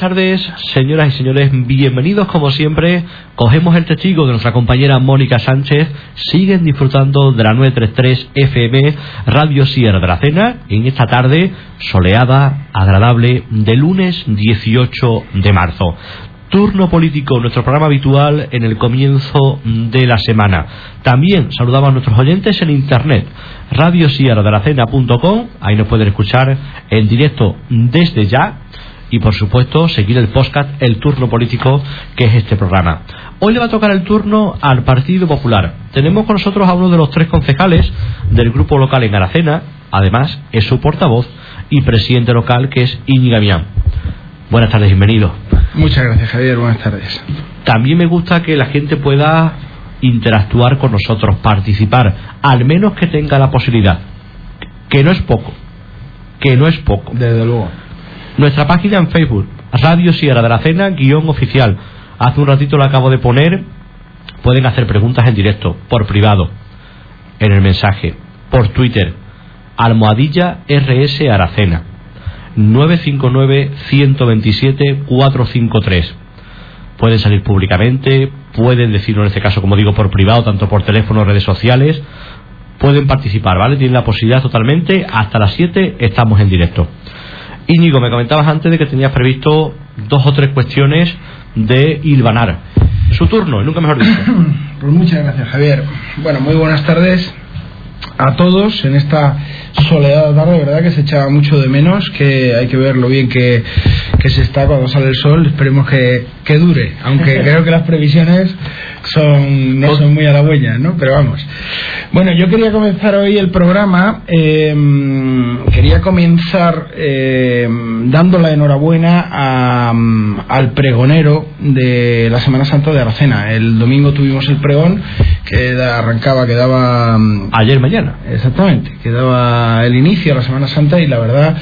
Buenas tardes, señoras y señores. Bienvenidos, como siempre. Cogemos el testigo de nuestra compañera Mónica Sánchez. Siguen disfrutando de la 933 FM Radio Sierra de la Cena en esta tarde soleada, agradable, de lunes 18 de marzo. Turno político, nuestro programa habitual en el comienzo de la semana. También saludamos a nuestros oyentes en internet, radiosierradelacena.com, ahí nos pueden escuchar en directo desde ya y por supuesto seguir el podcast El Turno Político que es este programa. Hoy le va a tocar el turno al Partido Popular. Tenemos con nosotros a uno de los tres concejales del grupo local en Aracena, además es su portavoz y presidente local que es Íñigo Mián. Buenas tardes, bienvenido. Muchas gracias Javier, buenas tardes. También me gusta que la gente pueda interactuar con nosotros, participar, al menos que tenga la posibilidad, que no es poco, que no es poco. Desde luego. Nuestra página en Facebook, Radio Sierra de la Cena, guion oficial. Hace un ratito lo acabo de poner. Pueden hacer preguntas en directo, por privado, en el mensaje, por Twitter, almohadilla RS Aracena, 959-127-453. Pueden salir públicamente, pueden decirlo en este caso, como digo, por privado, tanto por teléfono, redes sociales. Pueden participar, ¿vale? Tienen la posibilidad totalmente. Hasta las 7 estamos en directo. Íñigo, me comentabas antes de que tenías previsto dos o tres cuestiones de Ilvanar. Su turno, y nunca mejor dicho. Pues muchas gracias, Javier. Bueno, muy buenas tardes a todos en esta soledad tarde, verdad que se echaba mucho de menos, que hay que ver lo bien que, que se está cuando sale el sol, esperemos que, que dure, aunque creo que las previsiones son no son muy halagüeñas, ¿no? Pero vamos. Bueno, yo quería comenzar hoy el programa, eh, quería comenzar eh, dando la enhorabuena a, al pregonero de la Semana Santa de Aracena. El domingo tuvimos el pregón que arrancaba, que daba Ayer, mañana. Exactamente, que el inicio a la Semana Santa y la verdad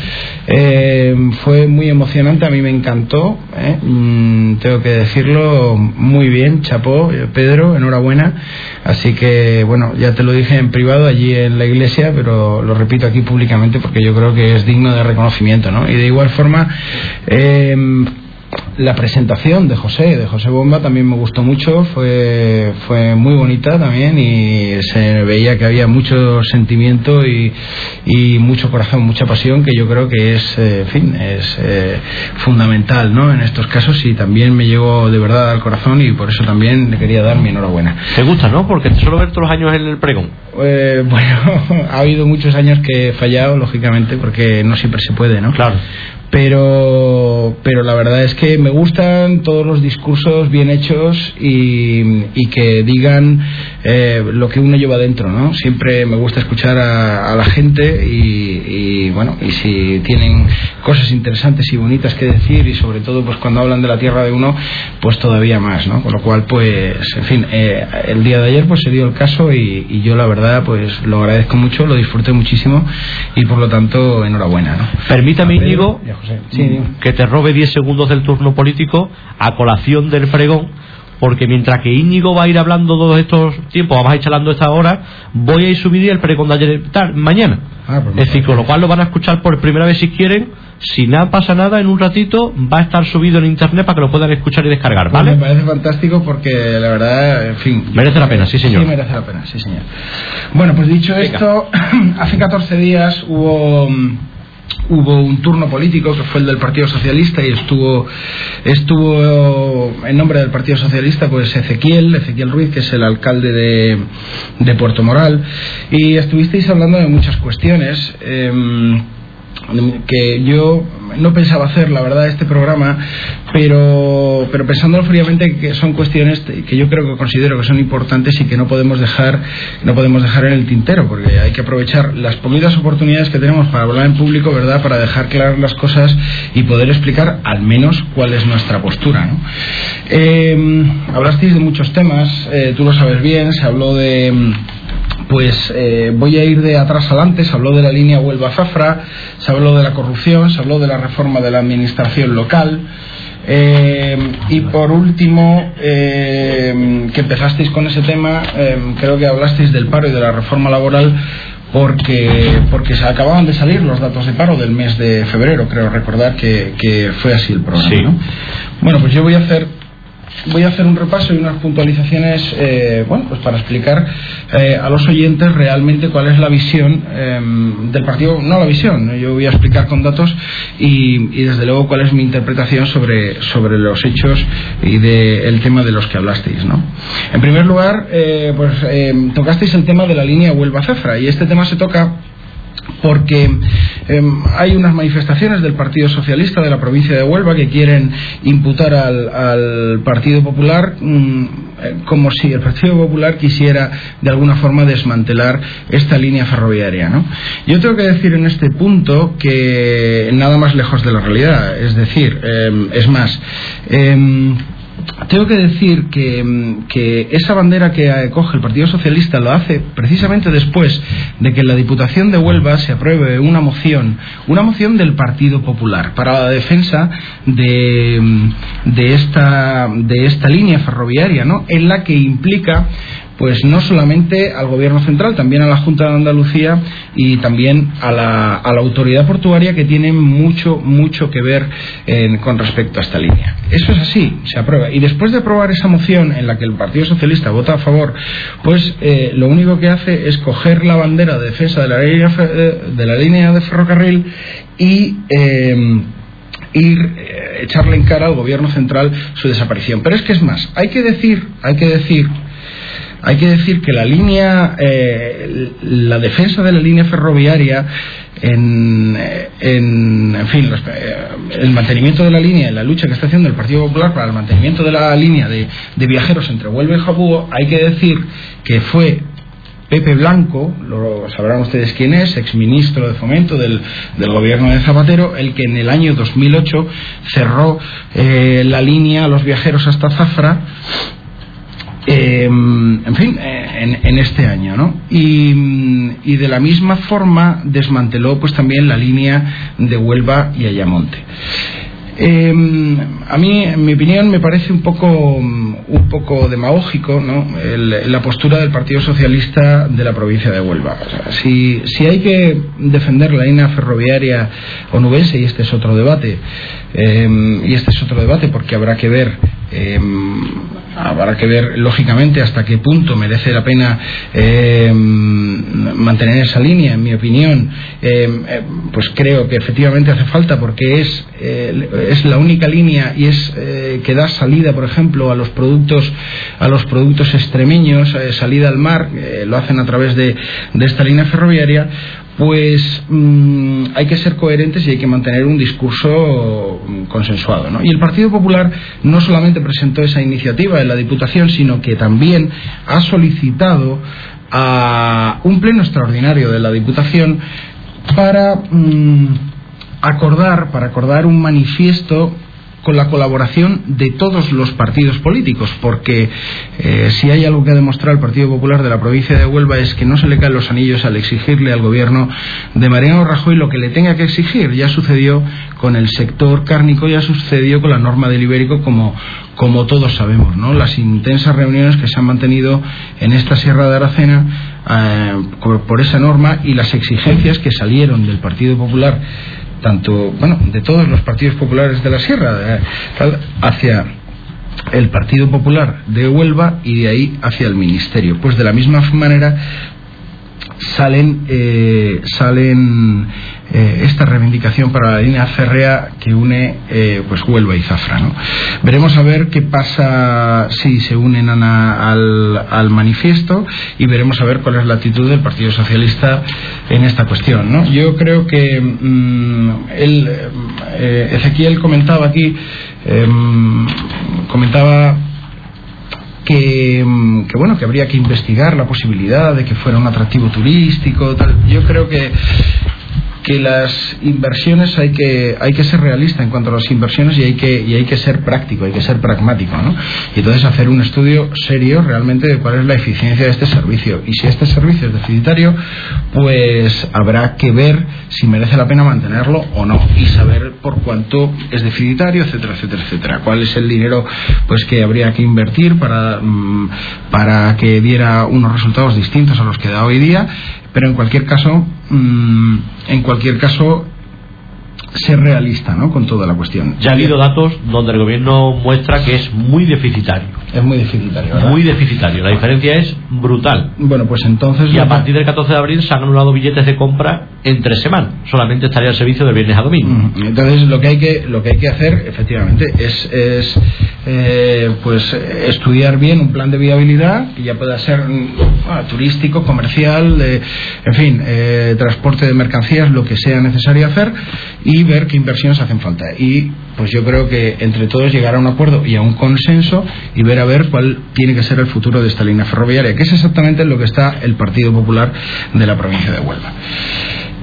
eh, fue muy emocionante, a mí me encantó, ¿eh? Mm, tengo que decirlo, muy bien, chapó, eh, Pedro, enhorabuena, así que bueno, ya te lo dije en privado allí en la iglesia, pero lo repito aquí públicamente porque yo creo que es digno de reconocimiento, ¿no? Y de igual forma, la presentación de José, de José Bomba, también me gustó mucho, fue, fue muy bonita también y se veía que había mucho sentimiento y, y mucho corazón, mucha pasión, que yo creo que es, eh, en fin, es eh, fundamental ¿no? en estos casos y también me llegó de verdad al corazón y por eso también le quería dar mi enhorabuena. ¿Te gusta, no? Porque te suelo ver todos los años en el pregón. Eh, bueno, ha habido muchos años que he fallado, lógicamente, porque no siempre se puede, ¿no? Claro. Pero pero la verdad es que me gustan todos los discursos bien hechos y, y que digan eh, lo que uno lleva dentro no siempre me gusta escuchar a, a la gente y, y, bueno y si tienen cosas interesantes y bonitas que decir y sobre todo pues cuando hablan de la tierra de uno pues todavía más no con lo cual pues en fin eh, el día de ayer pues se dio el caso y, y yo la verdad pues lo agradezco mucho lo disfruté muchísimo y por lo tanto enhorabuena no Permítame, Íñigo, José. Sí, dime. que te robe 10 segundos del turno político a colación del pregón, porque mientras que Íñigo va a ir hablando todos estos tiempos, vamos a ir charlando esta hora, voy a ir subir el pregón de ayer tal, mañana. Ah, pues es decir, con lo cual lo van a escuchar por primera vez si quieren. Si nada pasa nada, en un ratito va a estar subido en internet para que lo puedan escuchar y descargar, Pues ¿vale? Me parece fantástico porque la verdad, en fin. Merece la pena, sí, señor. Sí, merece la pena, sí, señor. Bueno, pues dicho esto, hace 14 días hubo. Hubo un turno político que fue el del Partido Socialista y estuvo estuvo en nombre del Partido Socialista pues Ezequiel, Ezequiel Ruiz, que es el alcalde de, de Puerto Moral, y estuvisteis hablando de muchas cuestiones. em, que yo no pensaba hacer, la verdad, este programa, pero, pero pensándolo fríamente que son cuestiones que yo creo que considero que son importantes y que no podemos dejar, no podemos dejar en el tintero, porque hay que aprovechar las poquitas oportunidades que tenemos para hablar en público, ¿verdad? Para dejar claras las cosas y poder explicar al menos cuál es nuestra postura, ¿no? Eh, hablasteis de muchos temas, eh, tú lo sabes bien, se habló de pues eh, voy a ir de atrás adelante. Se habló de la línea Huelva-Zafra, se habló de la corrupción, se habló de la reforma de la administración local. Eh, y por último, eh, que empezasteis con ese tema, creo que hablasteis del paro y de la reforma laboral porque, porque se acababan de salir los datos de paro del mes de febrero, creo recordar que, que fue así el programa. Bueno, pues yo voy a hacer voy a hacer un repaso y unas puntualizaciones eh, bueno, pues para explicar eh, a los oyentes realmente cuál es la visión em, del partido, no la visión, yo voy a explicar con datos y, desde luego cuál es mi interpretación sobre, sobre los hechos y del tema de los que hablasteis. ¿no? En primer lugar, eh, pues em, tocasteis el tema de la línea Huelva-Zafra y este tema se toca porque em, hay unas manifestaciones del Partido Socialista de la provincia de Huelva que quieren imputar al, Partido Popular mm, eh, como si el Partido Popular quisiera de alguna forma desmantelar esta línea ferroviaria. ¿no? Yo tengo que decir en este punto que nada más lejos de la realidad, es decir, em, es más, em, tengo que decir que, esa bandera que coge el Partido Socialista lo hace precisamente después de que en la Diputación de Huelva se apruebe una moción, una moción del Partido Popular para la defensa de, de, esta, de esta línea ferroviaria, ¿no? en la que implica pues no solamente al gobierno central, también a la Junta de Andalucía y también a la, a la autoridad portuaria que tiene mucho, mucho que ver con respecto a esta línea. Eso es así, se aprueba. Y después de aprobar esa moción en la que el Partido Socialista vota a favor, pues eh, lo único que hace es coger la bandera de defensa de la línea de, la línea de ferrocarril y eh, ir eh, echarle en cara al gobierno central su desaparición. Pero es que es más, hay que decir, hay que decir hay que decir que la línea, eh, la defensa de la línea ferroviaria, en, en, fin, eh, el mantenimiento de la línea, la lucha que está haciendo el Partido Popular para el mantenimiento de la línea de, viajeros entre Huelva y Jabúo, hay que decir que fue Pepe Blanco, lo sabrán ustedes quién es, exministro de Fomento del, del, gobierno de Zapatero, el que en el año 2008 cerró eh, la línea a los viajeros hasta Zafra Em, en fin, eh, en, este año, ¿no? Y, de la misma forma desmanteló pues también la línea de Huelva y Ayamonte. Em, a mí, en mi opinión, me parece un poco, un poco demagógico ¿no? la postura del Partido Socialista de la provincia de Huelva. si, si hay que defender la línea ferroviaria onubense, y este es otro debate, em, y este es otro debate porque habrá que ver habrá que ver lógicamente hasta qué punto merece la pena eh, mantener esa línea en mi opinión. Eh, eh, pues creo que efectivamente hace falta porque es es la única línea y es que da salida por ejemplo a los productos a los productos extremeños salida al mar lo hacen a través de, de esta línea ferroviaria pues mm, hay que ser coherentes y hay que mantener un discurso mm, consensuado. ¿no? Y el Partido Popular no solamente presentó esa iniciativa en la Diputación, sino que también ha solicitado a un pleno extraordinario de la Diputación para mm, acordar, para acordar un manifiesto con la colaboración de todos los partidos políticos, porque eh, si hay algo que ha demostrado el Partido Popular de la provincia de Huelva es que no se le caen los anillos al exigirle al gobierno de Mariano Rajoy lo que le tenga que exigir. Ya sucedió con el sector cárnico, ya sucedió con la norma del ibérico, como, como todos sabemos, ¿no? Las intensas reuniones que se han mantenido en esta Sierra de Aracena eh, por esa norma y las exigencias que salieron del Partido Popular tanto, bueno, de todos los partidos populares de la Sierra, eh, hacia el Partido Popular de Huelva y de ahí hacia el Ministerio. Pues de la misma manera salen, eh, salen eh, esta reivindicación para la línea férrea que une eh, pues Huelva y Zafra. ¿no? Veremos a ver qué pasa si se unen al, al, manifiesto y veremos a ver cuál es la actitud del Partido Socialista en esta cuestión. ¿no? Yo creo que mm, eh, Ezequiel comentaba aquí, em, comentaba que, que, bueno que habría que investigar la posibilidad de que fuera un atractivo turístico yo creo que que las inversiones hay que hay que ser realista en cuanto a las inversiones y hay que y hay que ser práctico, hay que ser pragmático, ¿no? Y entonces hacer un estudio serio realmente de cuál es la eficiencia de este servicio y si este servicio es deficitario, pues habrá que ver si merece la pena mantenerlo o no y saber por cuánto es deficitario, etcétera, etcétera, etcétera. ¿Cuál es el dinero pues que habría que invertir para mm, para que diera unos resultados distintos a los que da hoy día? Pero en cualquier caso, mm, en cualquier caso, ser realista ¿no? con toda la cuestión. Ya ha habido datos donde el gobierno muestra que es muy deficitario. Es muy deficitario, Muy deficitario. La diferencia es brutal. Bueno, pues entonces. Y a partir del 14 de abril se han anulado billetes de compra en tres semanas. Solamente estaría el servicio de viernes a domingo. Entonces lo que hay que lo que hay que hacer, efectivamente, es, es eh, pues estudiar bien un plan de viabilidad que ya pueda ser turístico, comercial, en fin, eh, transporte de mercancías, lo que sea necesario hacer y ver qué inversiones hacen falta. Y pues yo creo que entre todos llegar a un acuerdo y a un consenso y ver a ver cuál tiene que ser el futuro de esta línea ferroviaria, que es exactamente lo que está el Partido Popular de la provincia de Huelva.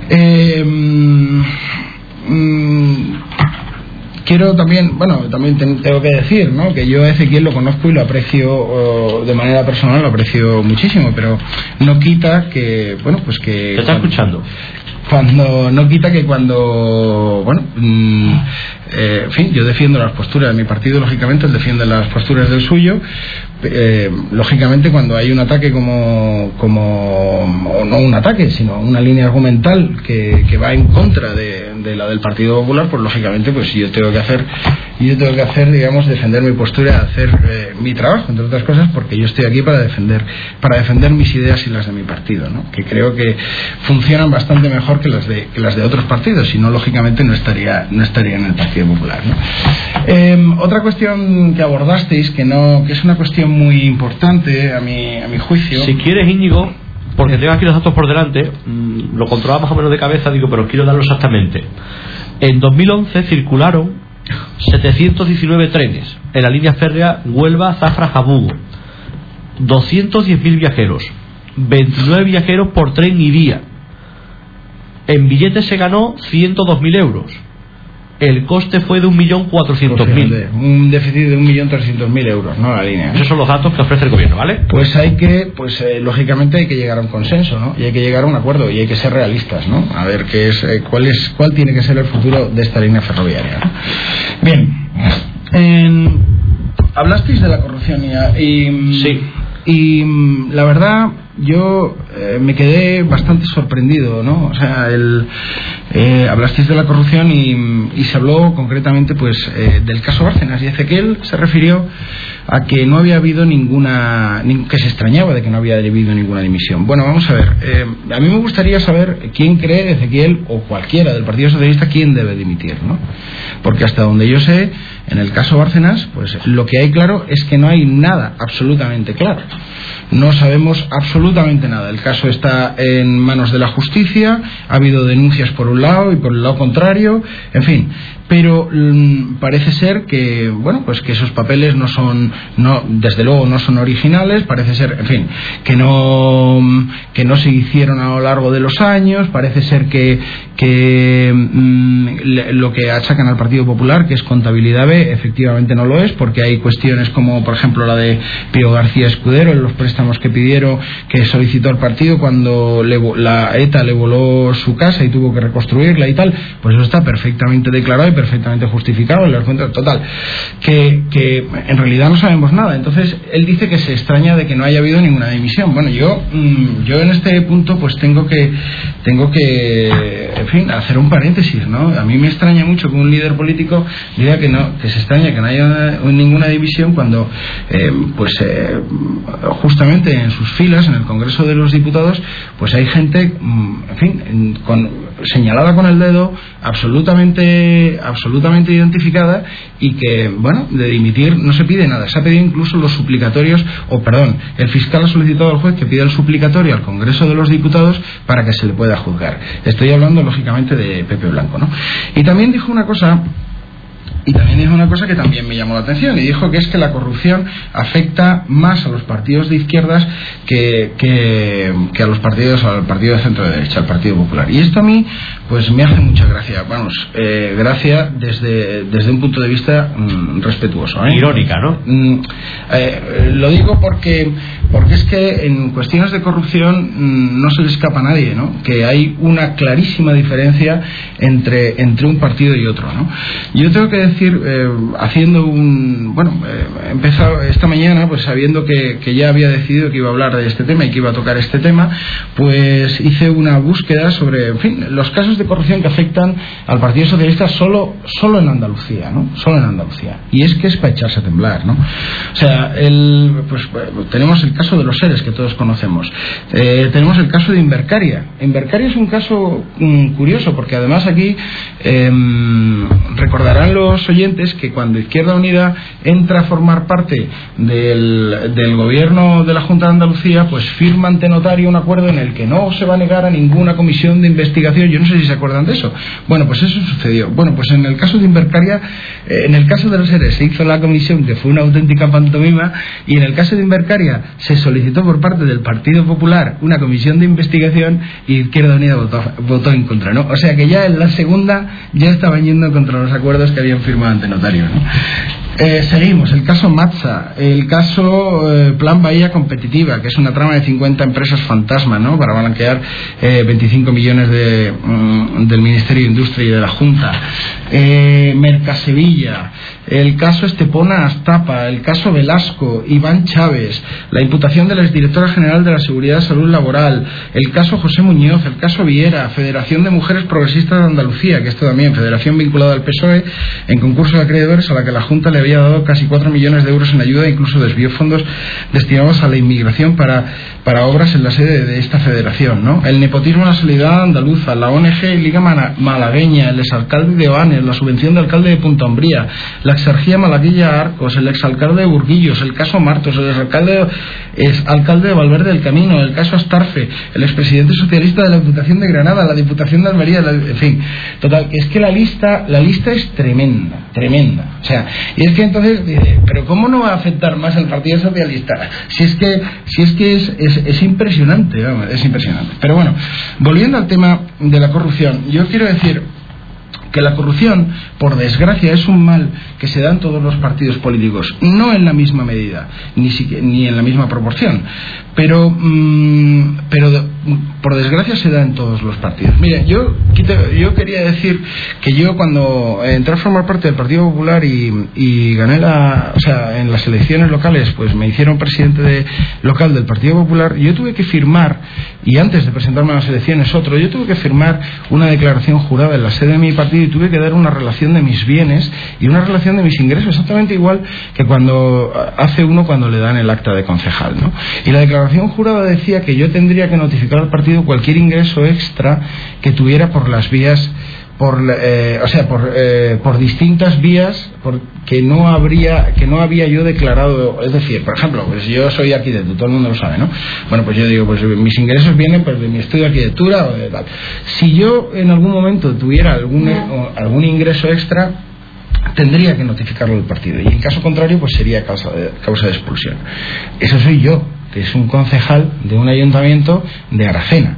Eh, mm, quiero también, bueno, también tengo que decir, ¿no? Que yo a Ezequiel lo conozco y lo aprecio de manera personal, lo aprecio muchísimo, pero no quita que, bueno, pues que... ¿Te está escuchando? Cuando, no quita que cuando, bueno, mm, eh, en fin, yo defiendo las posturas de mi partido, lógicamente, él defiende las posturas del suyo. Eh, lógicamente, cuando hay un ataque como, como, o no un ataque, sino una línea argumental que, que va en contra de, de, la del Partido Popular, pues lógicamente, pues yo tengo que hacer, yo tengo que hacer, digamos, defender mi postura, hacer eh, mi trabajo, entre otras cosas, porque yo estoy aquí para defender, para defender mis ideas y las de mi partido, ¿no? Que creo que funcionan bastante mejor que las de, que las de otros partidos, si no, lógicamente, no estaría, no estaría en el partido Popular. Em, otra cuestión que abordasteis, que, no, que es una cuestión muy importante a mi, a mi juicio. Si quieres, Íñigo, porque tengo aquí los datos por delante, mm, lo controlaba más o menos de cabeza, digo, pero quiero darlo exactamente. En 2011 circularon 719 trenes en la línea férrea Huelva-Zafra-Jabugo. 210.000 viajeros. 29 viajeros por tren y día. En billetes se ganó 102.000 euros el coste fue de 1.400.000. Un déficit de 1.300.000 euros, ¿no? La línea. Esos son los datos que ofrece el gobierno, ¿vale? Pues hay que, pues eh, lógicamente hay que llegar a un consenso, ¿no? Y hay que llegar a un acuerdo y hay que ser realistas, ¿no? A ver qué es, eh, cuál es, cuál tiene que ser el futuro de esta línea ferroviaria. Bien. hablasteis de la corrupción y, sí. y la verdad yo eh, me quedé bastante sorprendido, ¿no? O sea, el, eh, hablasteis de la corrupción y, se habló concretamente, pues, eh, del caso Bárcenas y Ezequiel se refirió a que no había habido ninguna, que se extrañaba de que no había habido ninguna dimisión. Bueno, vamos a ver, a mí me gustaría saber quién cree Ezequiel o cualquiera del Partido Socialista quién debe dimitir, ¿no? Porque hasta donde yo sé, en el caso Bárcenas, pues lo que hay claro es que no hay nada absolutamente claro. No sabemos absolutamente nada. El caso está en manos de la justicia, ha habido denuncias por un lado y por el lado contrario, en fin, pero mm, parece ser que bueno pues que esos papeles no son no desde luego no son originales parece ser en fin que no que no se hicieron a lo largo de los años parece ser que que mm, lo que achacan al Partido Popular que es contabilidad B efectivamente no lo es porque hay cuestiones como por ejemplo la de Pío García Escudero en los préstamos que pidieron que solicitó al partido cuando la ETA le voló su casa y tuvo que reconstruirla y tal pues eso está perfectamente declarado perfectamente justificado en los cuentos total que, que, en realidad no sabemos nada. Entonces él dice que se extraña de que no haya habido ninguna dimisión. Bueno yo mm, yo en este punto pues tengo que tengo que en fin hacer un paréntesis no a mí me extraña mucho que un líder político diga que no que se extraña que no haya ninguna división cuando eh, pues eh, justamente en sus filas en el el Congreso de los Diputados, pues hay gente, mm, en fin, con, señalada con el dedo, absolutamente, absolutamente identificada y que, bueno, de dimitir no se pide nada. Se ha pedido incluso los suplicatorios, o perdón, el fiscal ha solicitado al juez que pida el suplicatorio al Congreso de los Diputados para que se le pueda juzgar. Estoy hablando, lógicamente, de Pepe Blanco, ¿no? Y también dijo una cosa y también dijo una cosa que también me llamó la atención y dijo que es que la corrupción afecta más a los partidos de izquierdas que, que, a los partidos, al partido de centro de derecha, al Partido Popular. Y esto a mí, pues me hace mucha gracia. Vamos, eh, gracia desde, desde un punto de vista mm, respetuoso. ¿eh? Irónica, ¿no? Mm, eh, lo digo porque, porque es que en cuestiones de corrupción mm, no se le escapa a nadie, ¿no? Que hay una clarísima diferencia entre, entre un partido y otro, ¿no? Yo tengo que decir eh, haciendo un. Bueno, eh, he empezado esta mañana, pues sabiendo que, ya había decidido que iba a hablar de este tema y que iba a tocar este tema, pues hice una búsqueda sobre, en fin, los casos de corrupción que afectan al Partido Socialista solo, solo en Andalucía, ¿no? Solo en Andalucía. Y es que es para echarse a temblar, ¿no? O sea, el, pues, tenemos el caso de los seres que todos conocemos. Eh, tenemos el caso de Invercaria. Invercaria es un caso mm, curioso porque además aquí em, recordarán los oyentes que cuando Izquierda Unida entra a formar parte del, del, gobierno de la Junta de Andalucía, pues firma ante notario un acuerdo en el que no se va a negar a ninguna comisión de investigación. Yo no sé si se acuerdan de eso. Bueno, pues eso sucedió. Bueno, pues en el caso de Invercaria, eh, en el caso de los seres se hizo la comisión que fue una auténtica pantomima y en el caso de Invercaria se solicitó por parte del Partido Popular una comisión de investigación y Izquierda Unida votó, votó en contra, ¿no? O sea que ya en la segunda ya estaban yendo contra los acuerdos que habían firmado ante notario. ¿no? Eh, seguimos, el caso Matza, el caso eh, Plan Bahía Competitiva, que es una trama de 50 empresas fantasma, ¿no? Para blanquear eh, 25 millones de, mm, del Ministerio de Industria y de la Junta. Eh, Mercasevilla, el caso Estepona Astapa, el caso Velasco, Iván Chávez, la imputación de la exdirectora general de la Seguridad y Salud Laboral, el caso José Muñoz, el caso Viera, Federación de Mujeres Progresistas de Andalucía, que esto también, federación vinculada al PSOE, en concurso de acreedores a la que la Junta le había dado casi 4 millones de euros en ayuda, incluso desvió fondos destinados a la inmigración para, para obras en la sede de esta federación. ¿no? El nepotismo en la solidaridad andaluza, la ONG Liga Malagueña, el exalcalde de Oanes, la subvención de alcalde de Punta Umbría, exargía Malaguilla Arcos, el exalcalde de Burguillos, el caso Martos, el exalcalde, alcalde de Valverde del Camino, el caso Astarfe, el expresidente socialista de la Diputación de Granada, la Diputación de Almería, en fin, total, es que la lista, la lista es tremenda, tremenda. O sea, y es que entonces, pero ¿cómo no va a afectar más al Partido Socialista? Si es que, si es, que es, es, impresionante, es impresionante. Pero bueno, volviendo al tema de la corrupción, yo quiero decir que la corrupción, por desgracia, es un mal que se da en todos los partidos políticos, no en la misma medida, ni, ni en la misma proporción, pero, mm, pero por desgracia se da en todos los partidos. Mire, yo, yo quería decir que yo cuando entré a formar parte del Partido Popular y, gané la, o sea, en las elecciones locales, pues me hicieron presidente de, local del Partido Popular, yo tuve que firmar, y antes de presentarme a las elecciones otro, yo tuve que firmar una declaración jurada en la sede de mi partido y tuve que dar una relación de mis bienes y una relación de mis ingresos, exactamente igual que cuando hace uno cuando le dan el acta de concejal, ¿no? Y la declaración declaración jurada decía que yo tendría que notificar al partido cualquier ingreso extra que tuviera por las vías por eh, o sea por, eh, por distintas vías que no habría que no había yo declarado es decir por ejemplo pues yo soy arquitecto todo el mundo lo sabe no bueno pues yo digo pues mis ingresos vienen pues de mi estudio de arquitectura o de tal. Si yo en algún momento tuviera algún algún ingreso extra tendría que notificarlo al partido. Y en caso contrario pues sería causa de, causa de expulsión. Eso soy yo que es un concejal de un ayuntamiento de Aracena.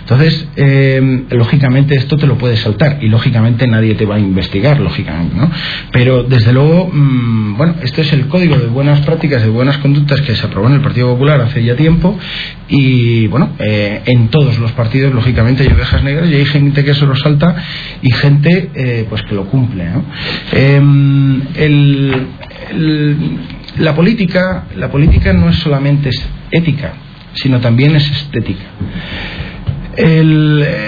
Entonces, eh, lógicamente esto te lo puedes saltar y lógicamente nadie te va a investigar, lógicamente, ¿no? Pero desde luego, mm, bueno, esto es el código de buenas prácticas, de buenas conductas que se aprobó en el Partido Popular hace ya tiempo y, bueno, eh, en todos los partidos, lógicamente, hay ovejas negras y hay gente que se lo salta y gente, eh, pues, que lo cumple. Em, el la política, la política no es solamente ética, sino también es estética.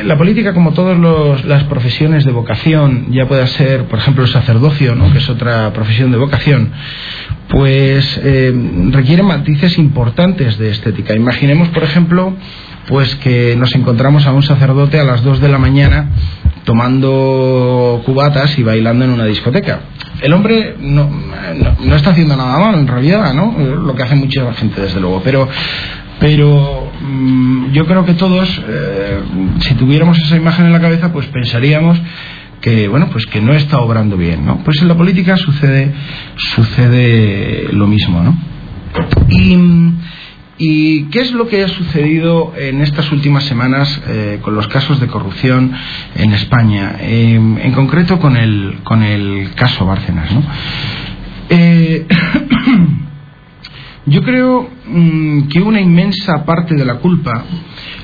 La política, como todas las profesiones de vocación, ya pueda ser, por ejemplo, el sacerdocio, ¿no? que es otra profesión de vocación, pues eh, requiere matices importantes de estética. Imaginemos, por ejemplo, pues que nos encontramos a un sacerdote a las 2 de la mañana tomando cubatas y bailando en una discoteca. El hombre no, no, está haciendo nada malo en realidad, ¿no? Lo que hace mucha gente, desde luego. Pero, pero mm, yo creo que todos, eh, si tuviéramos esa imagen en la cabeza, pues pensaríamos que bueno pues que no está obrando bien no pues en la política sucede sucede lo mismo no y ¿Y qué es lo que ha sucedido en estas últimas semanas eh, con los casos de corrupción en España? en concreto con el, con el caso Bárcenas. ¿no? Eh, yo creo mm, que una inmensa parte de la culpa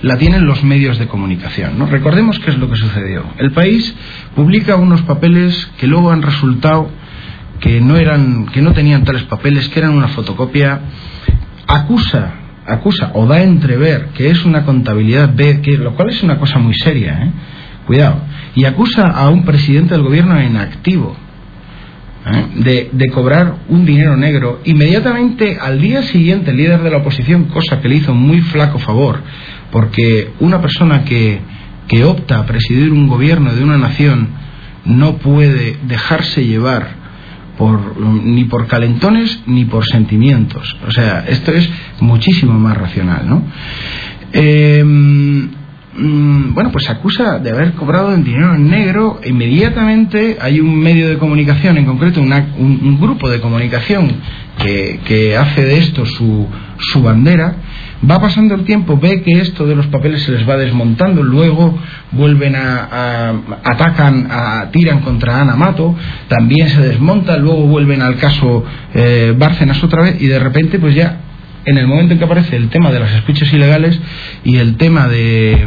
la tienen los medios de comunicación. ¿no? Recordemos qué es lo que sucedió. El país publica unos papeles que luego han resultado que no eran, que no tenían tales papeles, que eran una fotocopia, acusa acusa o da entrever que es una contabilidad B, que, lo cual es una cosa muy seria, ¿eh? cuidado, y acusa a un presidente del gobierno en activo ¿eh? de, de, cobrar un dinero negro, inmediatamente al día siguiente el líder de la oposición, cosa que le hizo muy flaco favor, porque una persona que, que opta a presidir un gobierno de una nación no puede dejarse llevar ni por calentones ni por sentimientos. O sea, esto es muchísimo más racional, ¿no? Em, mm, bueno, pues acusa de haber cobrado en dinero en negro. Inmediatamente hay un medio de comunicación, en concreto un, grupo de comunicación que, hace de esto su, su bandera Va pasando el tiempo, ve que esto de los papeles se les va desmontando, luego vuelven a, atacan, a, tiran contra Ana Mato, también se desmonta, luego vuelven al caso eh, Bárcenas otra vez y de repente pues ya en el momento en que aparece el tema de las escuchas ilegales y el tema de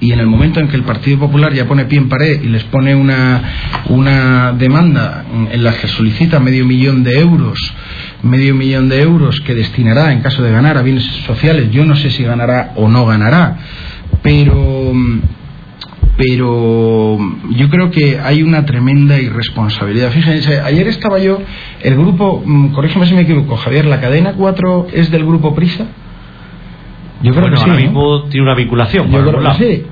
y en el momento en que el Partido Popular ya pone pie en pared y les pone una, una demanda en la que solicita medio millón de euros medio millón de euros que destinará en caso de ganar a bienes sociales. Yo no sé si ganará o no ganará, pero pero yo creo que hay una tremenda irresponsabilidad. Fíjense, ayer estaba yo, el grupo, mm, corrígeme si me equivoco, Javier, la cadena 4 es del grupo Prisa. Yo creo que sí, ahora mismo tiene una vinculación. Yo creo que sí,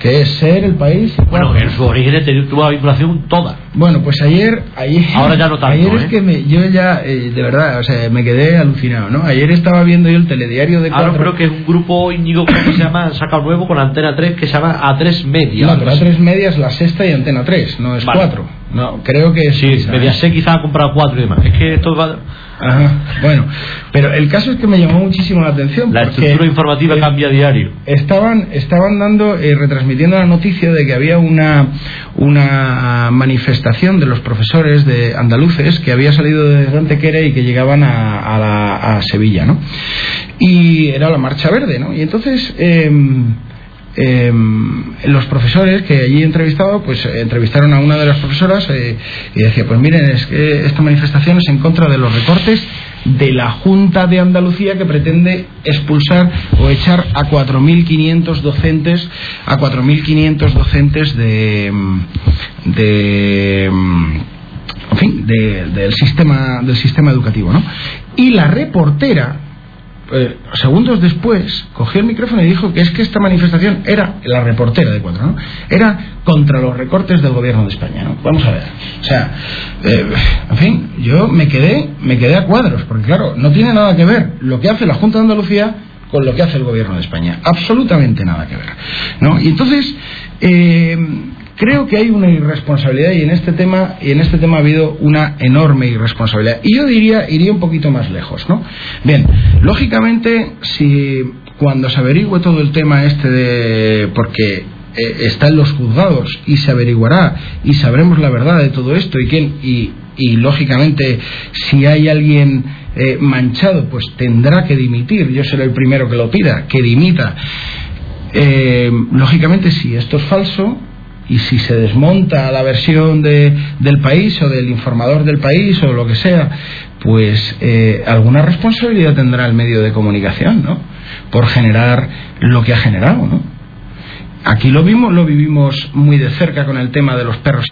que es ser el país. Bueno, en su origen tuvo una vinculación toda. Bueno, pues ayer. ayer Ahora ya no tanto. Ayer es ¿eh? que me, yo ya, eh, de verdad, o sea, me quedé alucinado, ¿no? Ayer estaba viendo yo el telediario de. Ahora creo que es un grupo Íñigo, que se llama? Saca nuevo con Antena 3 que se llama A3 Media. No, pero A3 Media es la sexta y Antena 3, no es 4. No, creo que sí. Sí, Mediaset quizá ha comprado 4 y demás. Es que esto va bueno, pero el caso es que me llamó muchísimo la atención. La estructura informativa cambia diario. Estaban, estaban dando, eh, retransmitiendo la noticia de que había una, una manifestación de los profesores de andaluces que había salido desde Antequera y que llegaban a, a, Sevilla, ¿no? Y era la Marcha Verde, ¿no? Y entonces. Em, eh, los profesores que allí entrevistado, pues eh, entrevistaron a una de las profesoras eh, y decía, pues miren, es que esta manifestación es en contra de los recortes de la Junta de Andalucía que pretende expulsar o echar a 4.500 docentes, a 4.500 docentes de, de en fin, del sistema del sistema educativo, ¿no? Y la reportera eh, segundos después cogió el micrófono y dijo que es que esta manifestación era la reportera de cuatro. Era contra los recortes del gobierno de España, ¿no? Vamos a ver. O sea, eh, en fin, yo me quedé, me quedé a cuadros, porque claro, no tiene nada que ver lo que hace la Junta de Andalucía con lo que hace el gobierno de España. Absolutamente nada que ver. ¿no? Y entonces, eh, creo que hay una irresponsabilidad y en este tema y en este tema ha habido una enorme irresponsabilidad. Y yo diría iría un poquito más lejos no bien lógicamente si cuando se averigüe todo el tema este de porque eh, está en los juzgados y se averiguará y sabremos la verdad de todo esto y quién y, y lógicamente si hay alguien eh, manchado pues tendrá que dimitir. Yo seré el primero que lo pida que dimita. Eh, lógicamente si esto es falso y si se desmonta la versión de, del país o del informador del país o lo que sea, pues eh, alguna responsabilidad tendrá el medio de comunicación, ¿no? Por generar lo que ha generado, ¿no? aquí lo vimos, lo vivimos muy de cerca con el tema de los perros.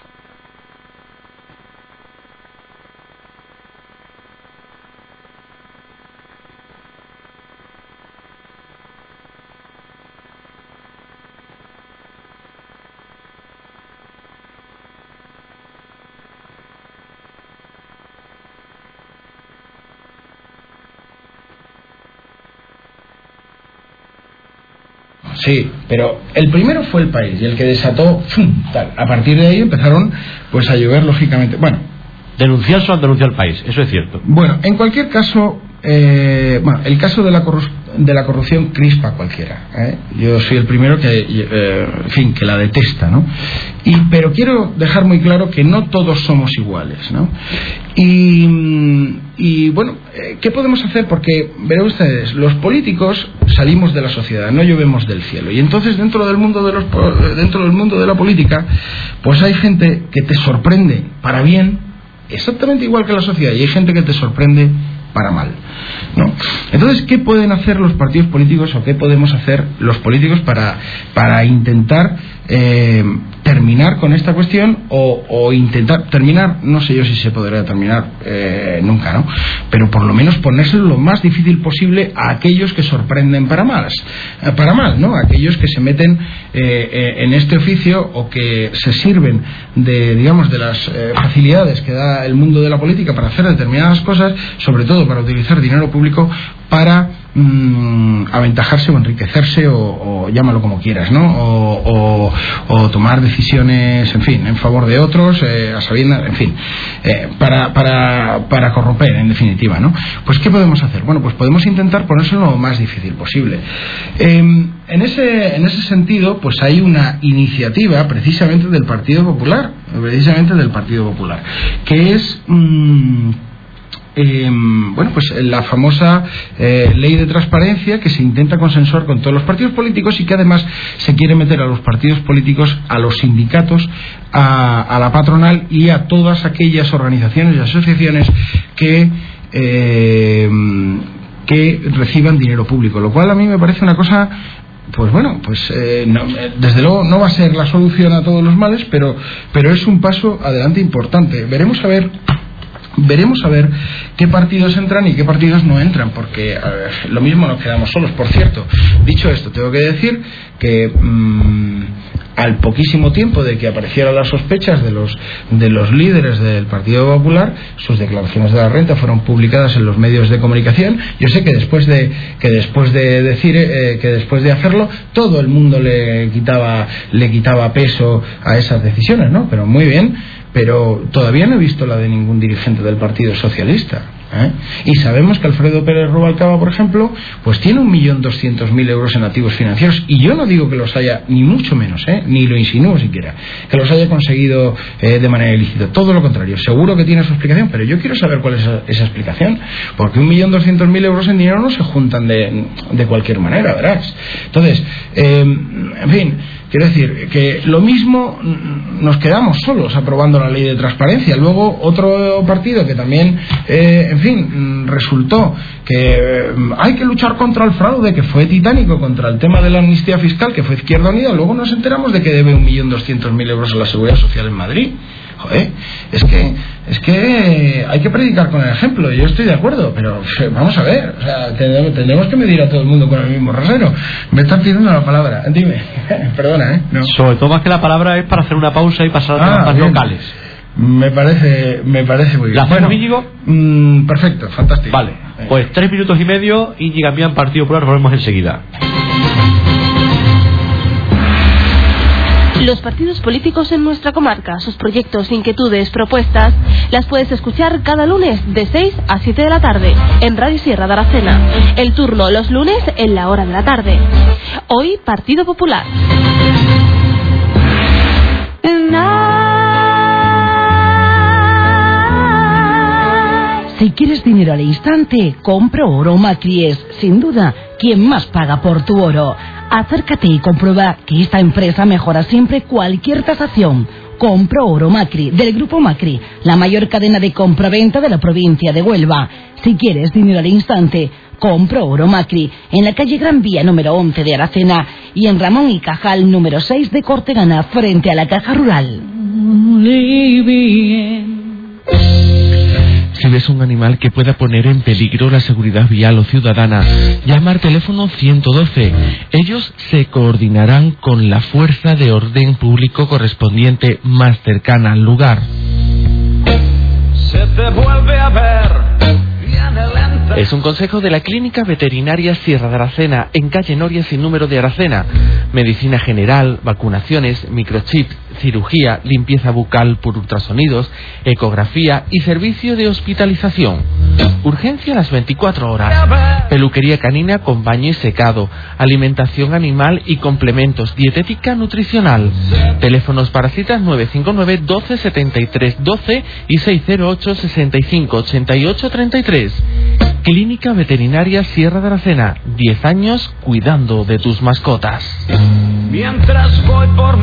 Sí, pero el primero fue el país y el que desató, ¡fum! Tal. A partir de ahí empezaron pues a llover lógicamente. Bueno, Denunciar solo denunciar el país, eso es cierto. bueno, en cualquier caso, eh, bueno, el caso de la, corrus- de la corrupción crispa cualquiera. ¿eh? Yo soy el primero que, eh, en fin, que la detesta, ¿no? Y, pero quiero dejar muy claro que no todos somos iguales, ¿no? Y, y, bueno, eh, ¿qué podemos hacer? Porque, verán ustedes, los políticos salimos de la sociedad, no llovemos del cielo. Y entonces dentro del mundo de los dentro del mundo de la política, pues hay gente que te sorprende para bien, exactamente igual que la sociedad, y hay gente que te sorprende para mal. ¿no? Entonces, ¿qué pueden hacer los partidos políticos o qué podemos hacer los políticos para, para intentar eh, terminar con esta cuestión o, o intentar terminar, no sé yo si se podrá terminar eh, nunca, ¿no? Pero por lo menos ponérselo lo más difícil posible a aquellos que sorprenden para mal, eh, para mal, ¿no? Aquellos que se meten eh, eh, en este oficio o que se sirven de, digamos, de las facilidades que da el mundo de la política para hacer determinadas cosas, sobre todo para utilizar dinero público para mm, aventajarse o enriquecerse o, o llámalo como quieras, ¿no? O, tomar decisiones, en fin, en favor de otros, eh, a sabiendas, en fin, eh, para, para, para corromper, en definitiva, ¿no? Pues, ¿qué podemos hacer? Bueno, pues podemos intentar ponérselo lo más difícil posible. Eh, en, ese, en ese sentido, pues hay una iniciativa precisamente del Partido Popular, precisamente del Partido Popular, que es... mm, eh, bueno, pues la famosa eh, ley de transparencia que se intenta consensuar con todos los partidos políticos y que además se quiere meter a los partidos políticos, a los sindicatos, a, la patronal y a todas aquellas organizaciones y asociaciones que eh, que reciban dinero público, lo cual a mí me parece una cosa pues bueno, pues eh, no, eh, desde luego no va a ser la solución a todos los males, pero, pero es un paso adelante importante. Veremos a ver veremos a ver qué partidos entran y qué partidos no entran, porque lo mismo nos quedamos solos. Por cierto, dicho esto, tengo que decir que mm, al poquísimo tiempo de que aparecieran las sospechas de los de los líderes del Partido Popular, sus declaraciones de la renta fueron publicadas en los medios de comunicación. Yo sé que después de que después de decir eh, que después de hacerlo todo el mundo le quitaba le quitaba peso a esas decisiones, ¿no? Pero muy bien pero todavía no he visto la de ningún dirigente del Partido Socialista. ¿eh? Y sabemos que Alfredo Pérez Rubalcaba, por ejemplo, pues tiene un millón doscientos mil euros en activos financieros. Y yo no digo que los haya, ni mucho menos, ¿eh? ni lo insinúo siquiera, que los haya conseguido eh, de manera ilícita. Todo lo contrario. Seguro que tiene su explicación, pero yo quiero saber cuál es esa, esa explicación. Porque un millón doscientos mil euros en dinero no se juntan de, de cualquier manera, verás. Entonces, eh, en fin. Quiero decir que lo mismo nos quedamos solos aprobando la ley de transparencia. Luego otro partido que también, eh, en fin, resultó que eh, hay que luchar contra el fraude, que fue titánico, contra el tema de la amnistía fiscal, que fue Izquierda Unida. Luego nos enteramos de que debe un millón doscientos mil euros a la seguridad social en Madrid. Joder, es que es que hay que predicar con el ejemplo. Yo estoy de acuerdo, pero eh, vamos a ver, o sea, tendremos, tendremos que medir a todo el mundo con el mismo rasero. Me están pidiendo la palabra. Dime, perdona, ¿eh? No. Sobre todo más que la palabra es para hacer una pausa y pasar a Ah, temas bien. locales. Me parece, me parece muy bien. ¿La hacemos, Íñigo? mm, perfecto, fantástico. Vale, pues tres minutos y medio y Gamián Partido Popular, volvemos enseguida. Los partidos políticos en nuestra comarca, sus proyectos, inquietudes, propuestas, las puedes escuchar cada lunes de 6 a 7 de la tarde en Radio Sierra de Aracena. El turno los lunes en la hora de la tarde. Hoy Partido Popular. Si quieres dinero al instante, compra oro Macri es, sin duda, quien más paga por tu oro. Acércate y comprueba que esta empresa mejora siempre cualquier tasación. Compro Oro Macri, del Grupo Macri, la mayor cadena de compra-venta de la provincia de Huelva. Si quieres dinero al instante, compro Oro Macri, en la calle Gran Vía número 11 de Aracena y en Ramón y Cajal número 6 de Cortegana frente a la Caja Rural. Si ves un animal que pueda poner en peligro la seguridad vial o ciudadana, llama al teléfono 112. Ellos se coordinarán con la fuerza de orden público correspondiente más cercana al lugar. Se te vuelve a ver. Es un consejo de la Clínica Veterinaria Sierra de Aracena, en calle Noria sin número de Aracena. Medicina general, vacunaciones, microchip, cirugía, limpieza bucal por ultrasonidos, ecografía y servicio de hospitalización. Urgencia a las 24 horas. Peluquería canina con baño y secado, alimentación animal y complementos, dietética nutricional. Teléfonos para citas 959 12 73 12 y 608 65 88 33. Clínica Veterinaria Sierra de Aracena, 10 años cuidando de tus mascotas. Mientras voy por.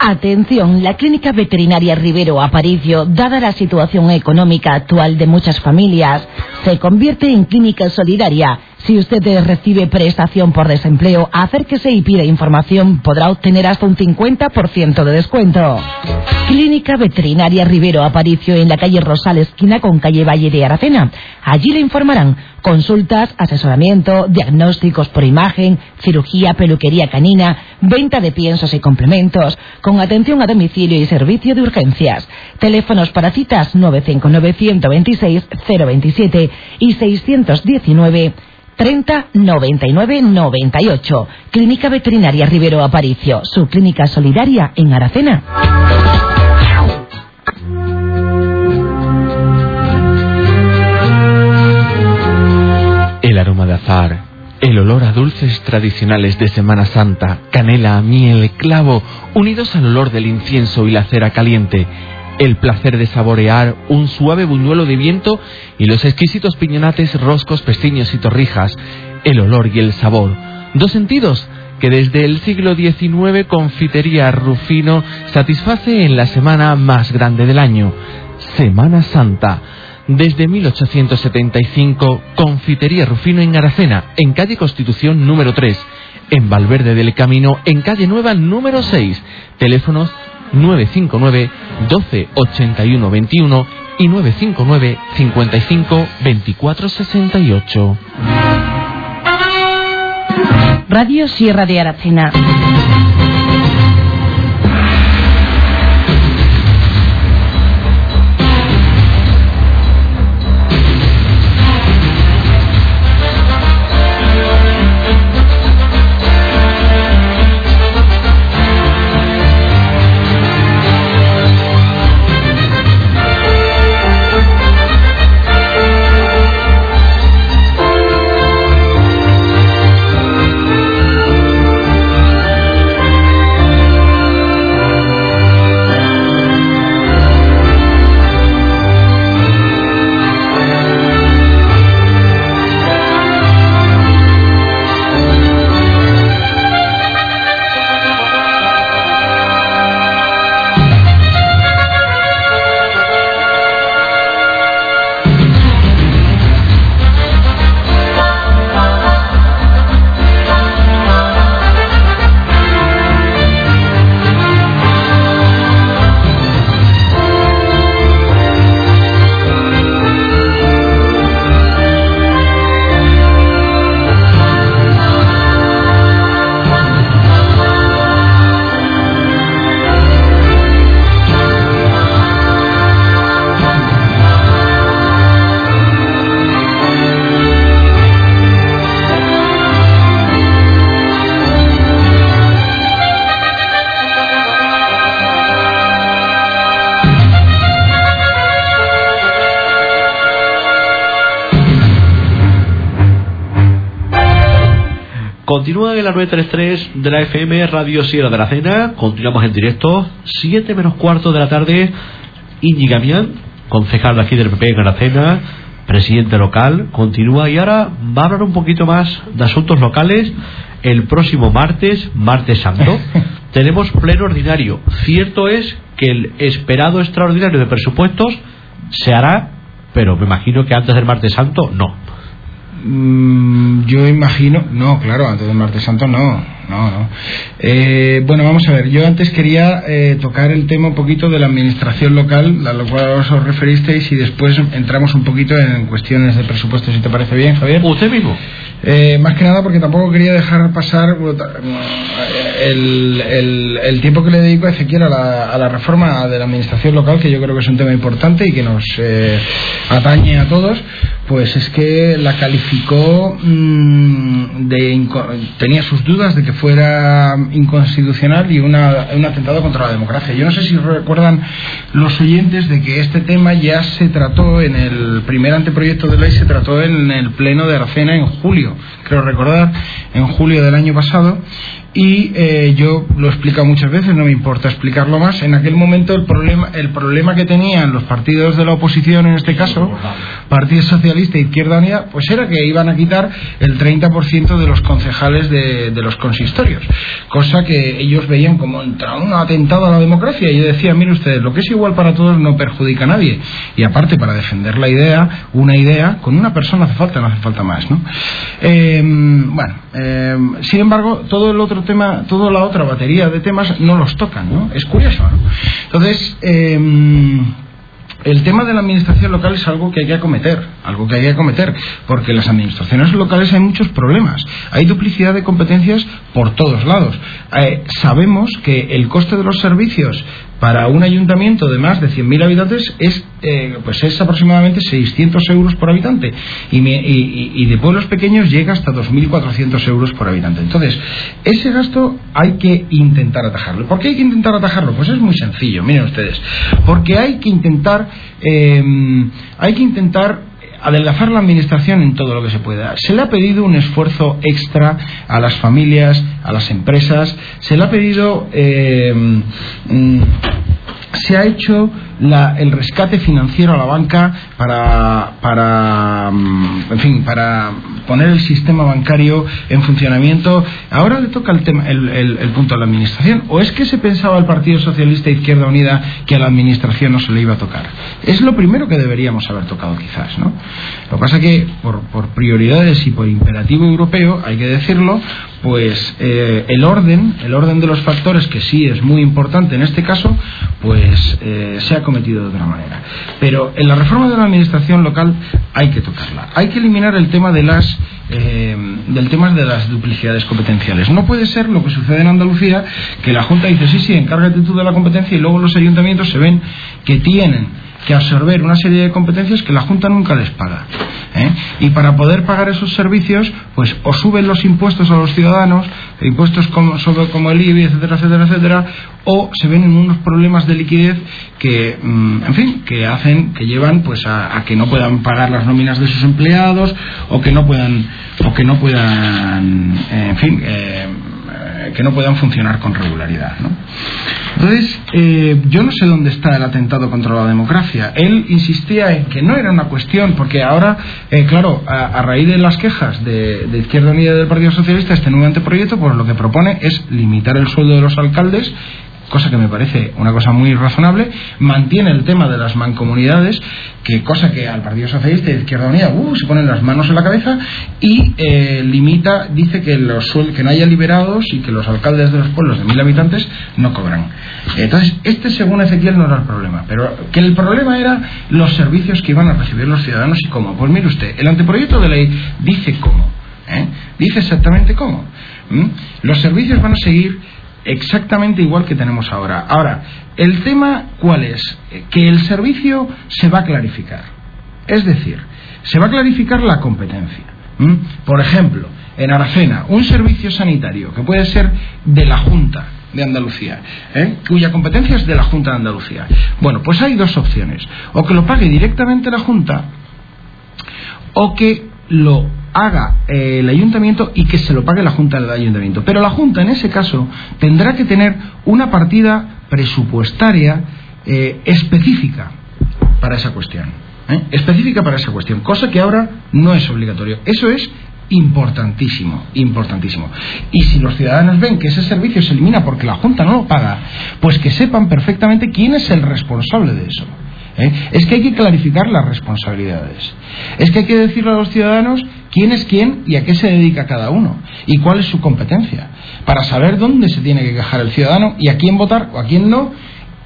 Atención, la Clínica Veterinaria Rivero Aparicio, dada la situación económica actual de muchas familias, se convierte en clínica solidaria. Si usted recibe prestación por desempleo, acérquese y pida información, podrá obtener hasta un 50% de descuento. Clínica Veterinaria Rivero Aparicio en la calle Rosal, esquina con calle Valle de Aracena. Allí le informarán consultas, asesoramiento, diagnósticos por imagen, cirugía, peluquería canina, venta de piensos y complementos, con atención a domicilio y servicio de urgencias. Teléfonos para citas 959 126 027 y 619 30 99 98. Clínica Veterinaria Rivero Aparicio, su clínica solidaria en Aracena. El aroma de azar, el olor a dulces tradicionales de Semana Santa, canela, miel, clavo, unidos al olor del incienso y la cera caliente, el placer de saborear un suave buñuelo de viento y los exquisitos piñonates, roscos, pestiños y torrijas, el olor y el sabor. Dos sentidos que desde el siglo XIX Confitería Rufino satisface en la semana más grande del año, Semana Santa. Desde 1875, Confitería Rufino en Aracena, en calle Constitución número 3, en Valverde del Camino, en calle Nueva número 6, teléfonos 959 12 81 21 y 959 55 24 68. Radio Sierra de Aracena. Continúa en la 933 de la FM Radio Sierra de la Cena. Continuamos en directo. 7 menos cuarto de la tarde. Iñiga Gamián, concejal de aquí del PP en Aracena, presidente local, continúa y ahora va a hablar un poquito más de asuntos locales. El próximo martes, martes santo, tenemos pleno ordinario. Cierto es que el esperado extraordinario de presupuestos se hará, pero me imagino que antes del martes santo no. Mm, yo imagino, no, claro, antes del martes santo no, no, no. Eh, bueno, vamos a ver, yo antes quería eh, tocar el tema un poquito de la administración local, a lo cual os referisteis, y después entramos un poquito en cuestiones de presupuesto, si te parece bien, Javier. ¿Usted mismo? Eh, más que nada porque tampoco quería dejar pasar el, el, el tiempo que le dedico a Ezequiel a la, a la, reforma de la administración local, que yo creo que es un tema importante y que nos eh, atañe a todos, pues es que la calificó mmm, de tenía sus dudas de que fuera inconstitucional y una, un atentado contra la democracia. Yo no sé si recuerdan los oyentes de que este tema ya se trató en el primer anteproyecto de ley, se trató en el pleno de Aracena en julio, creo recordar, en julio del año pasado y eh, yo lo he explicado muchas veces, no me importa explicarlo más. En aquel momento el problema, el problema que tenían los partidos de la oposición, en este caso, Partido Socialista e Izquierda Unida, pues era que iban a quitar el 30% de los concejales de, de, los consistorios, cosa que ellos veían como un atentado a la democracia. Y yo decía, mire ustedes, lo que es igual para todos no perjudica a nadie. Y aparte, para defender la idea, una idea, con una persona hace falta, no hace falta más. ¿no? Eh, bueno, eh, sin embargo, todo el otro tema, toda la otra batería de temas no los tocan, ¿no? Es curioso, ¿no? Entonces, eh, el tema de la administración local es algo que hay que acometer, algo que hay que acometer, porque en las administraciones locales hay muchos problemas. Hay duplicidad de competencias por todos lados. Eh, sabemos que el coste de los servicios para un ayuntamiento de más de 100.000 habitantes es, eh, pues es aproximadamente 600 euros por habitante y, de pueblos pequeños llega hasta 2.400 euros por habitante. Entonces, ese gasto hay que intentar atajarlo. ¿Por qué hay que intentar atajarlo? Pues es muy sencillo, miren ustedes. Porque hay que intentar, eh, hay que intentar adelgazar la administración en todo lo que se pueda. Se le ha pedido un esfuerzo extra a las familias, a las empresas, se le ha pedido. Eh, mm, se ha hecho la, el rescate financiero a la banca para, para, mm, en fin, para poner el sistema bancario en funcionamiento. Ahora le toca el, tema, el, el, punto a la administración. ¿O es que se pensaba el Partido Socialista Izquierda Unida que a la administración no se le iba a tocar? Es lo primero que deberíamos haber tocado quizás, ¿no? Lo que pasa que por, por prioridades y por imperativo europeo, hay que decirlo, pues eh, el orden, el orden de los factores, que sí es muy importante en este caso, pues eh, se ha cometido de otra manera. Pero en la reforma de la administración local hay que tocarla. Hay que eliminar el tema de las eh, del tema de las duplicidades competenciales. No puede ser lo que sucede en Andalucía, que la Junta dice sí, sí, encárgate tú de la competencia y luego los ayuntamientos se ven que tienen que absorber una serie de competencias que la Junta nunca les paga. ¿eh? Y para poder pagar esos servicios, pues o suben los impuestos a los ciudadanos, impuestos como, sobre, como el IBI, etcétera, etcétera, etcétera, o se ven en unos problemas de liquidez que, mmm, en fin, que hacen, que llevan pues a, a, que no puedan pagar las nóminas de sus empleados o que no puedan, o que no puedan, eh, en fin, eh, que no puedan funcionar con regularidad. Entonces, eh, yo no sé dónde está el atentado contra la democracia. Él insistía en que no era una cuestión, porque ahora, eh, claro, a, raíz de las quejas de, de, Izquierda Unida del Partido Socialista, este nuevo anteproyecto, pues lo que propone es limitar el sueldo de los alcaldes cosa que me parece una cosa muy razonable, mantiene el tema de las mancomunidades, que cosa que al Partido Socialista y Izquierda Unida uh, se ponen las manos en la cabeza y eh, limita, dice que, los, que no haya liberados y que los alcaldes de los pueblos de mil habitantes no cobran. Entonces, este según Ezequiel no era el problema, pero que el problema era los servicios que iban a recibir los ciudadanos y cómo. Pues mire usted, el anteproyecto de ley dice cómo, ¿eh? dice exactamente cómo. Los servicios van a seguir exactamente igual que tenemos ahora. Ahora, el tema cuál es? Que el servicio se va a clarificar. Es decir, se va a clarificar la competencia. ¿Mm? Por ejemplo, en Aracena, un servicio sanitario que puede ser de la Junta de Andalucía, ¿eh? cuya competencia es de la Junta de Andalucía. Bueno, pues hay dos opciones. O que lo pague directamente la Junta, o que lo haga eh, el ayuntamiento y que se lo pague la Junta del ayuntamiento. Pero la Junta, en ese caso, tendrá que tener una partida presupuestaria eh, específica para esa cuestión. ¿eh? Específica para esa cuestión, cosa que ahora no es obligatorio. Eso es importantísimo, importantísimo. Y si los ciudadanos ven que ese servicio se elimina porque la Junta no lo paga, pues que sepan perfectamente quién es el responsable de eso. Es que hay que clarificar las responsabilidades. Es que hay que decirle a los ciudadanos quién es quién y a qué se dedica cada uno y cuál es su competencia, para saber dónde se tiene que quejar el ciudadano y a quién votar o a quién no,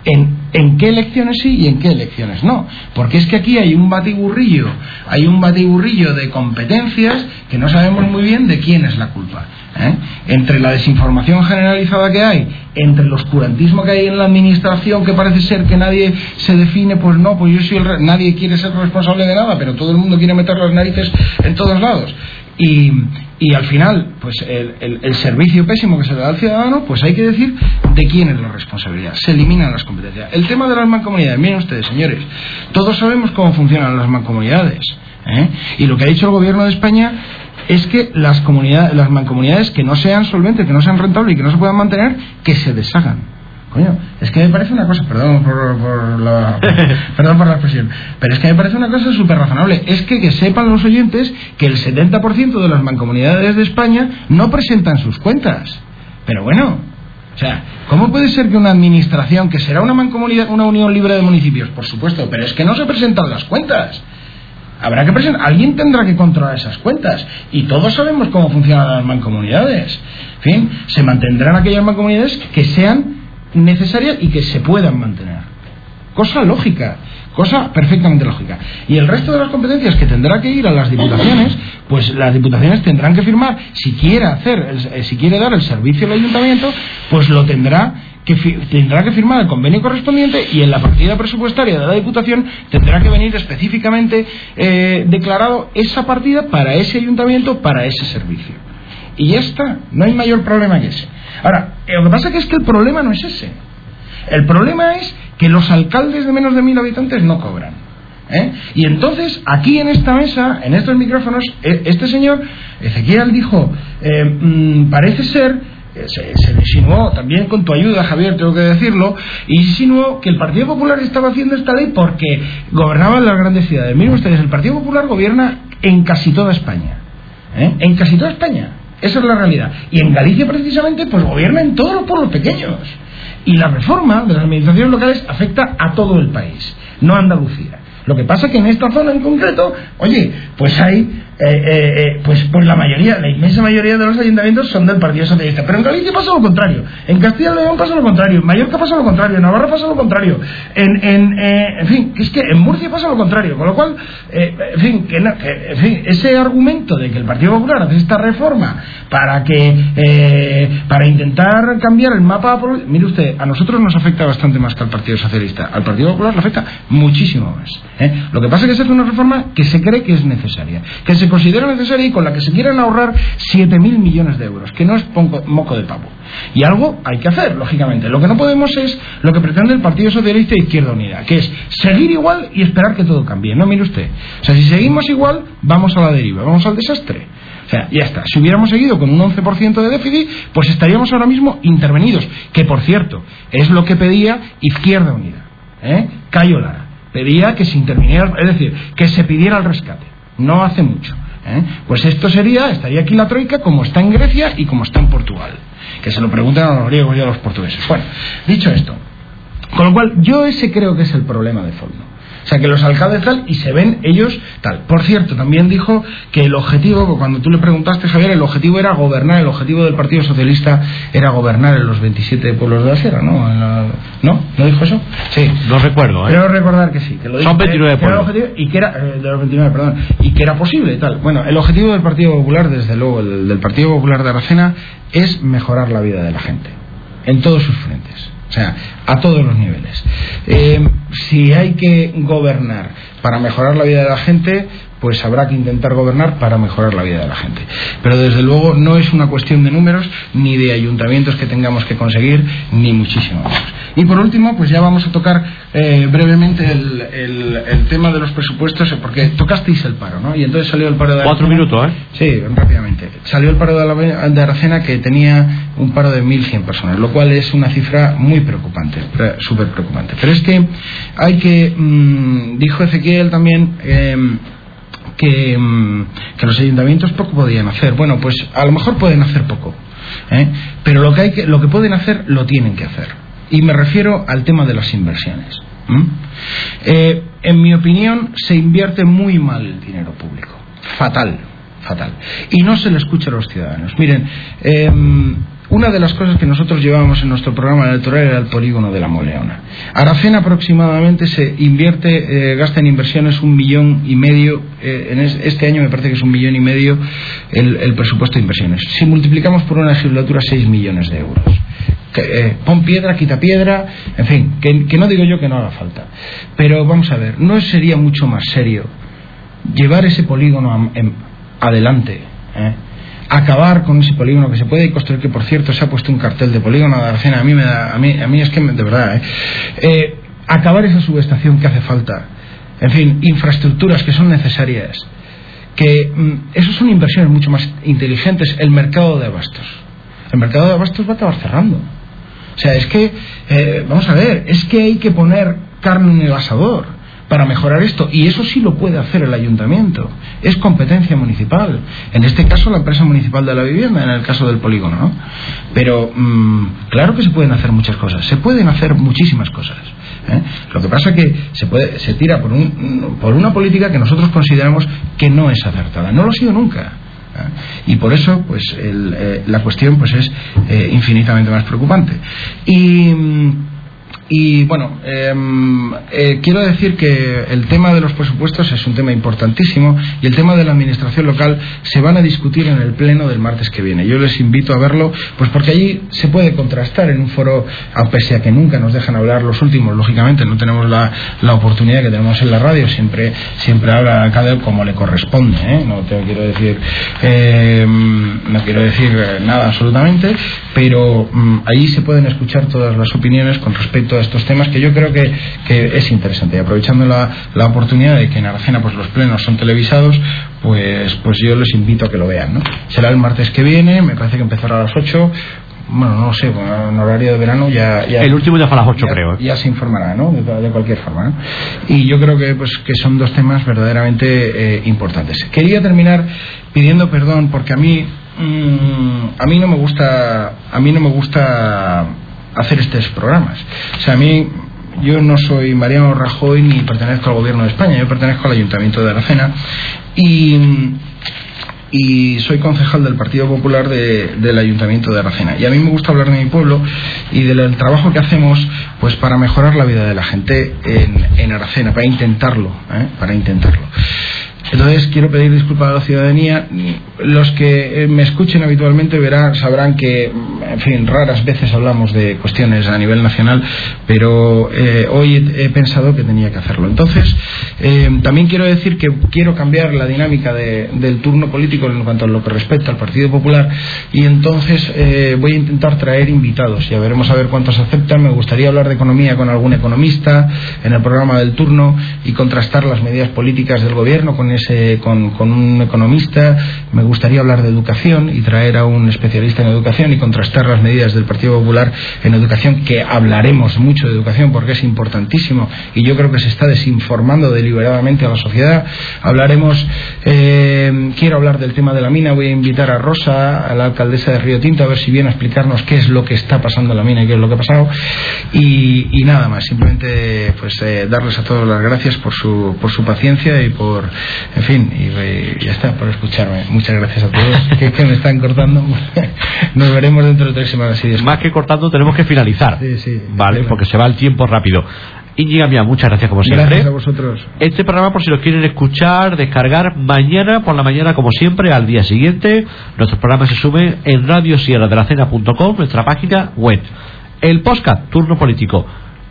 en, en qué elecciones sí y en qué elecciones no. Porque es que aquí hay un batiburrillo, hay un batiburrillo de competencias que no sabemos muy bien de quién es la culpa. ¿eh? Entre la desinformación generalizada que hay, entre el oscurantismo que hay en la administración, que parece ser que nadie se define, pues no, pues yo soy el, nadie quiere ser responsable de nada, pero todo el mundo quiere meter las narices en todos lados. Y, y al final, pues el, el- el servicio pésimo que se le da al ciudadano, pues hay que decir de quién es la responsabilidad. Se eliminan las competencias. El tema de las mancomunidades, miren ustedes, señores, todos sabemos cómo funcionan las mancomunidades. ¿eh? Y lo que ha dicho el gobierno de España es que las comunidades, las mancomunidades que no sean solventes, que no sean rentables y que no se puedan mantener, que se deshagan. Coño, es que me parece una cosa, perdón por, por la, perdón por la expresión, pero es que me parece una cosa súper razonable. Es que, que sepan los oyentes que el 70% de las mancomunidades de España no presentan sus cuentas. Pero bueno, o sea, ¿cómo puede ser que una administración, que será una mancomunidad, una unión libre de municipios, por supuesto, pero es que no se presentan las cuentas? Habrá que presentar, alguien tendrá que controlar esas cuentas. Y todos sabemos cómo funcionan las mancomunidades. En fin, se mantendrán aquellas mancomunidades que sean necesarias y que se puedan mantener. Cosa lógica, cosa perfectamente lógica. Y el resto de las competencias que tendrá que ir a las diputaciones, pues las diputaciones tendrán que firmar, si quiere hacer, eh, si quiere dar el servicio al ayuntamiento, pues lo tendrá que tendrá que firmar el convenio correspondiente y en la partida presupuestaria de la diputación tendrá que venir específicamente eh, declarado esa partida para ese ayuntamiento para ese servicio. Y ya está no hay mayor problema que ese. Ahora eh, lo que pasa que es que el problema no es ese. El problema es que los alcaldes de menos de mil habitantes no cobran ¿eh? y entonces aquí en esta mesa en estos micrófonos eh, este señor Ezequiel dijo eh, mm, parece ser se, se insinuó también con tu ayuda, Javier, tengo que decirlo, insinuó que el Partido Popular estaba haciendo esta ley porque gobernaba en las grandes ciudades. Miren ustedes, el Partido Popular gobierna en casi toda España. ¿eh? En casi toda España. Esa es la realidad. Y en Galicia, precisamente, pues gobierna en todos los pueblos pequeños. Y la reforma de las administraciones locales afecta a todo el país, no a Andalucía. Lo que pasa que en esta zona en concreto, oye, pues hay, eh, eh, eh, pues, pues la mayoría, la inmensa mayoría de los ayuntamientos son del Partido Socialista. Pero en Galicia pasa lo contrario, en Castilla y León pasa lo contrario, en Mallorca pasa lo contrario, en Navarra pasa lo contrario, en, en, eh, en fin, es que en Murcia pasa lo contrario. Con lo cual, en fin, que, en fin, ese argumento de que el Partido Popular hace esta reforma para que, para intentar cambiar el mapa, mire usted, a nosotros nos afecta bastante más que al Partido Socialista. Al Partido Popular le afecta muchísimo más. ¿Eh? Lo que pasa es que se hace una reforma que se cree que es necesaria, que se considera necesaria y con la que se quieren ahorrar 7.000 millones de euros, que no es moco de pavo. Y algo hay que hacer, lógicamente. Lo que no podemos es lo que pretende el Partido Socialista e Izquierda Unida, que es seguir igual y esperar que todo cambie. No, mire usted. O sea, si seguimos igual, vamos a la deriva, vamos al desastre. O sea, ya está. Si hubiéramos seguido con un 11% de déficit, pues estaríamos ahora mismo intervenidos. Que, por cierto, es lo que pedía Izquierda Unida. ¿eh? Cayo Lara. Pedía que se interviniera, es decir, que se pidiera el rescate. No hace mucho. ¿eh? Pues esto sería, estaría aquí la troika como está en Grecia y como está en Portugal. Que se lo pregunten a los griegos y a los portugueses. Bueno, dicho esto, con lo cual, yo ese creo que es el problema de fondo. O sea, que los alcaldes tal y se ven ellos tal. Por cierto, también dijo que el objetivo, cuando tú le preguntaste, Javier, el objetivo era gobernar, el objetivo del Partido Socialista era gobernar en los 27 pueblos de la Sierra, ¿no? La- ¿No? ¿No dijo eso? Sí. No recuerdo, ¿eh? Creo recordar que sí. Que lo Son dijo, 29 que era el pueblos. objetivo y que era, eh, de los 29, perdón, y que era posible y tal. Bueno, el objetivo del Partido Popular, desde luego, el del Partido Popular de Aracena, es mejorar la vida de la gente, en todos sus frentes. O sea, a todos los niveles. Eh, si hay que gobernar para mejorar la vida de la gente, pues habrá que intentar gobernar para mejorar la vida de la gente. Pero desde luego no es una cuestión de números ni de ayuntamientos que tengamos que conseguir, ni muchísimo menos. Y por último, pues ya vamos a tocar eh, brevemente el, el- el tema de los presupuestos, eh, porque tocasteis el paro, ¿no? Y entonces salió el paro de Cuatro Aracena. minutos, ¿eh? Sí, rápidamente. Salió el paro de, la, de Aracena que tenía un paro de 1.100 personas, lo cual es una cifra muy preocupante, pre- súper preocupante. Pero es que hay que, mm, dijo Ezequiel también, em, que, mm, que los ayuntamientos poco podían hacer. Bueno, pues a lo mejor pueden hacer poco, ¿eh? pero lo que, hay que, lo que pueden hacer lo tienen que hacer. Y me refiero al tema de las inversiones. Eh, en mi opinión, se invierte muy mal el dinero público. Fatal. fatal. Y no se le escucha a los ciudadanos. Miren, eh, una de las cosas que nosotros llevábamos en nuestro programa electoral era el polígono de la Moleona. Aracena aproximadamente se invierte, eh, gasta en inversiones un millón y medio, eh, en es, este año me parece que es un millón y medio el, presupuesto de inversiones. Si multiplicamos por una legislatura, 6 millones de euros. Eh, pon piedra, quita piedra, en fin, que, no digo yo que no haga falta. Pero vamos a ver, ¿no sería mucho más serio llevar ese polígono en, adelante? Acabar con ese polígono que se puede construir, que por cierto se ha puesto un cartel de polígono de Aracena, a mí, me da, a mí, a mí es que de verdad, ¿eh? Eh, acabar esa subestación que hace falta, en fin, infraestructuras que son necesarias, que mm, eso son inversiones mucho más inteligentes, el mercado de abastos. El mercado de abastos va a acabar cerrando. O sea, es que, eh, vamos a ver, es que hay que poner carne en el asador para mejorar esto. Y eso sí lo puede hacer el ayuntamiento. Es competencia municipal. En este caso, la empresa municipal de la vivienda, en el caso del polígono. ¿no? Pero mmm, claro que se pueden hacer muchas cosas. Se pueden hacer muchísimas cosas. ¿eh? Lo que pasa es que se, puede, se tira por, un, por una política que nosotros consideramos que no es acertada. No lo ha sido nunca. ¿eh? y por eso pues el, eh, la cuestión pues es infinitamente más preocupante y y bueno, eh, eh, quiero decir que el tema de los presupuestos es un tema importantísimo y el tema de la administración local se van a discutir en el pleno del martes que viene. Yo les invito a verlo, pues porque allí se puede contrastar en un foro, a pese a que nunca nos dejan hablar los últimos, lógicamente no tenemos la, la oportunidad que tenemos en la radio, siempre, siempre habla cada como le corresponde, ¿eh? no te quiero decir, eh, no quiero decir nada absolutamente, pero um, allí se pueden escuchar todas las opiniones con respecto a estos temas que yo creo que, que es interesante. Y aprovechando la, la, oportunidad de que en Aracena pues, los plenos son televisados, pues, pues yo les invito a que lo vean. ¿no? Será el martes que viene, me parece que empezará a las 8 bueno, no sé, en horario de verano ya... ya el último ya fue a las 8, ya, creo. Ya se informará, ¿no? De, de cualquier forma, ¿no? Y yo creo que, pues, que son dos temas verdaderamente eh, importantes. Quería terminar pidiendo perdón porque a mí, mmm, a mí no me gusta, a mí no me gusta hacer estos programas. O sea, a mí yo no soy Mariano Rajoy ni pertenezco al gobierno de España, yo pertenezco al Ayuntamiento de Aracena y, soy concejal del Partido Popular de, del Ayuntamiento de Aracena. Y a mí me gusta hablar de mi pueblo y del trabajo que hacemos pues para mejorar la vida de la gente en, en Aracena, para intentarlo, ¿eh? para intentarlo. Entonces quiero pedir disculpas a la ciudadanía. Los que me escuchen habitualmente verán, sabrán que, en fin, raras veces hablamos de cuestiones a nivel nacional, pero eh, hoy he, pensado que tenía que hacerlo. Entonces, eh, también quiero decir que quiero cambiar la dinámica de, del turno político en cuanto a lo que respecta al Partido Popular y entonces eh, voy a intentar traer invitados. Ya veremos a ver cuántos aceptan. Me gustaría hablar de economía con algún economista en el programa del turno y contrastar las medidas políticas del gobierno con con, un economista, me gustaría hablar de educación y traer a un especialista en educación y contrastar las medidas del Partido Popular en educación, que hablaremos mucho de educación porque es importantísimo y yo creo que se está desinformando deliberadamente a la sociedad. Hablaremos, eh, quiero hablar del tema de la mina, voy a invitar a Rosa, a la alcaldesa de Río Tinto, a ver si viene a explicarnos qué es lo que está pasando en la mina y qué es lo que ha pasado. Y, y nada más, simplemente pues eh, darles a todos las gracias por su, por su paciencia y por en fin, y, ya está, por escucharme. Muchas gracias a todos que, que me están cortando. Nos veremos dentro de tres semanas. Si Más que cortando, tenemos que finalizar. Sí, sí. Vale, claro. porque se va el tiempo rápido. Íñiga Mía, muchas gracias como siempre. Gracias a vosotros. Este programa, por si lo quieren escuchar, descargar mañana por la mañana, como siempre, al día siguiente. Nuestros programas se suben en radiosierradelacena.com, nuestra página web. El podcast, turno político.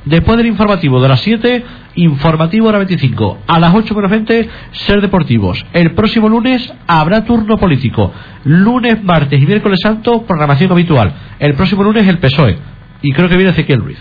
Después del informativo de las 7, informativo hora 25. A las 8 menos 20, ser deportivos. El próximo lunes habrá turno político. Lunes, martes y miércoles santo, programación habitual. El próximo lunes el PSOE. Y creo que viene Ezequiel Ruiz.